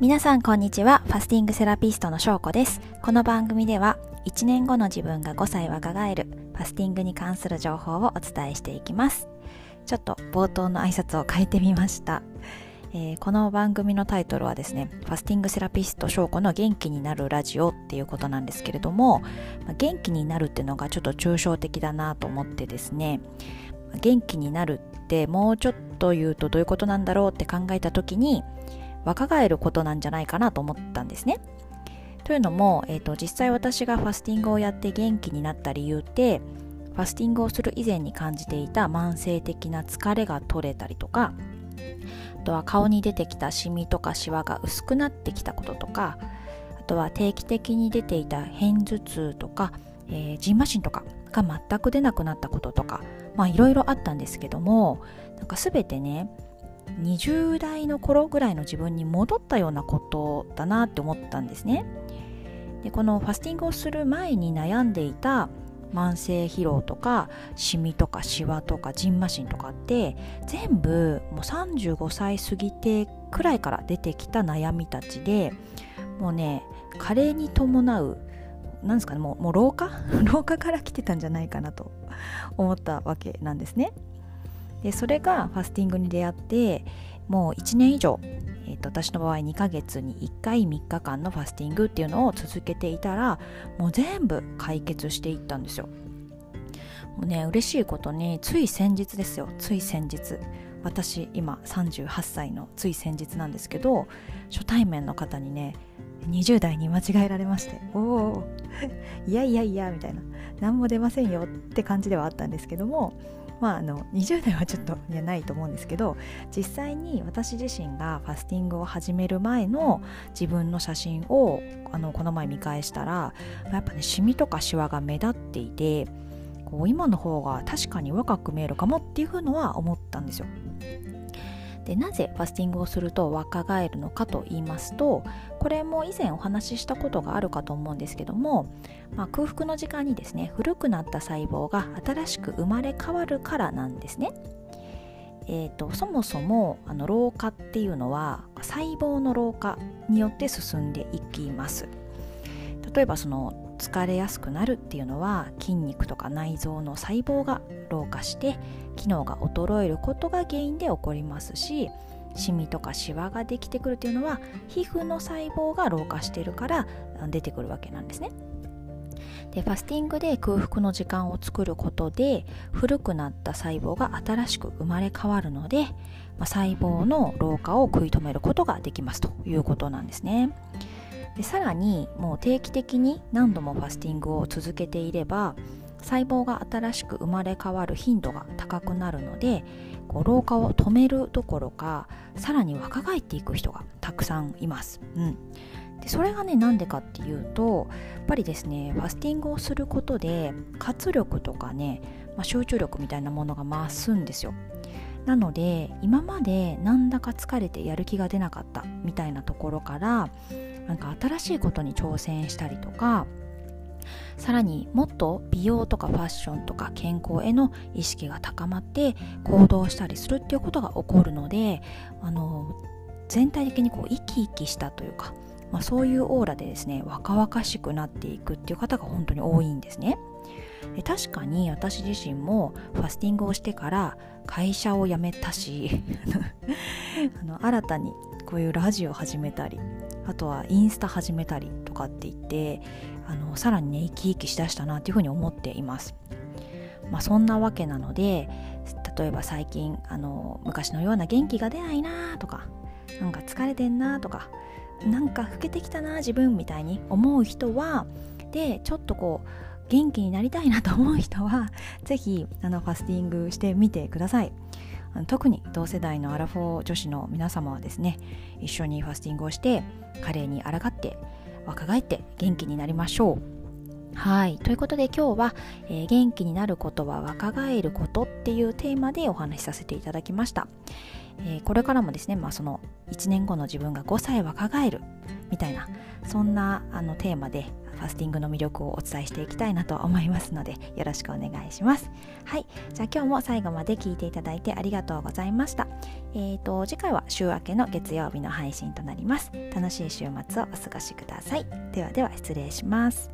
皆さんこんにちは。ファスティングセラピストのしょうこです。この番組では1年後の自分が5歳若返るファスティングに関する情報をお伝えしていきます。ちょっと冒頭の挨拶を変えてみました。えー、この番組のタイトルはですね、ファスティングセラピスト翔子の元気になるラジオっていうことなんですけれども、元気になるっていうのがちょっと抽象的だなと思ってですね、元気になるってもうちょっと言うとどういうことなんだろうって考えた時に、若返ることなんじゃないかなと思ったんですね。というのも、えーと、実際私がファスティングをやって元気になった理由ってファスティングをする以前に感じていた慢性的な疲れが取れたりとかあとは顔に出てきたシミとかシワが薄くなってきたこととかあとは定期的に出ていた片頭痛とか、えー、ジンマシンとかが全く出なくなったこととかまあいろいろあったんですけどもなんか全てね20代の頃ぐらいの自分に戻ったようなことだなって思ったんですねでこのファスティングをする前に悩んでいた慢性疲労とかシミとかシワとかジンマシンとかって全部もう35歳過ぎてくらいから出てきた悩みたちでもうね加齢に伴うなんですかねもうもう老化？老化から来てたんじゃないかなと思ったわけなんですね。でそれがファスティングに出会ってもう1年以上、えーと、私の場合2ヶ月に1回3日間のファスティングっていうのを続けていたらもう全部解決していったんですよ。もうね嬉しいことについ先日ですよ。つい先日。私今38歳のつい先日なんですけど初対面の方にね20代に間違えられましておおいやいやいやみたいな何も出ませんよって感じではあったんですけどもまあ、あの20代はちょっといやないと思うんですけど実際に私自身がファスティングを始める前の自分の写真をあのこの前見返したらやっぱねシミとかシワが目立っていて今の方が確かに若く見えるかもっていうのは思ったんですよ。でなぜファスティングをすると若返るのかと言いますとこれも以前お話ししたことがあるかと思うんですけども、まあ、空腹の時間にですね古くなった細胞が新しく生まれ変わるからなんですね。えーと、そもそもあの老化っていうのは細胞の老化によって進んでいきます例えばその疲れやすくなるっていうのは筋肉とか内臓の細胞が老化して機能が衰えることが原因で起こりますしシミとかシワができてくるっていうのは皮膚の細胞が老化してるから出てくるわけなんですね。でファスティングで空腹の時間を作ることで古くなった細胞が新しく生まれ変わるので、まあ、細胞の老化を食い止めることができますということなんですね。でさらにもう定期的に何度もファスティングを続けていれば細胞が新しく生まれ変わる頻度が高くなるのでこう老化を止めるどころかさらに若返っていく人がたくさんいます。うんでそれがねなんでかっていうとやっぱりですねファスティングをすることで活力とかね、まあ、集中力みたいなものが増すんですよなので今までなんだか疲れてやる気が出なかったみたいなところからなんか新しいことに挑戦したりとかさらにもっと美容とかファッションとか健康への意識が高まって行動したりするっていうことが起こるのであの全体的にこう生き生きしたというか、まあ、そういうオーラでですね若々しくなっていくっていう方が本当に多いんですね。で確かに私自身もファスティングをしてから会社を辞めたし あの新たにこういうラジオを始めたりあとはインスタ始めたりとかって言ってあのさらにね生き生きしだしたなっていうふうに思っています。まあ、そんなわけなので例えば最近あの昔のような元気が出ないなとかなんか疲れてんなとかなんか老けてきたな自分みたいに思う人はでちょっとこう元気になりたいなと思う人は是非ファスティングしてみてください。特に同世代のアラフォー女子の皆様はですね一緒にファスティングをして加齢に抗って若返って元気になりましょう。はい。ということで今日は、えー、元気になることは若返ることっていうテーマでお話しさせていただきました、えー、これからもですね、まあ、その1年後の自分が5歳若返る。みたいなそんなあのテーマでファスティングの魅力をお伝えしていきたいなと思いますのでよろしくお願いします。はい。じゃあ今日も最後まで聞いていただいてありがとうございました。えーと次回は週明けの月曜日の配信となります。楽しい週末をお過ごしください。ではでは失礼します。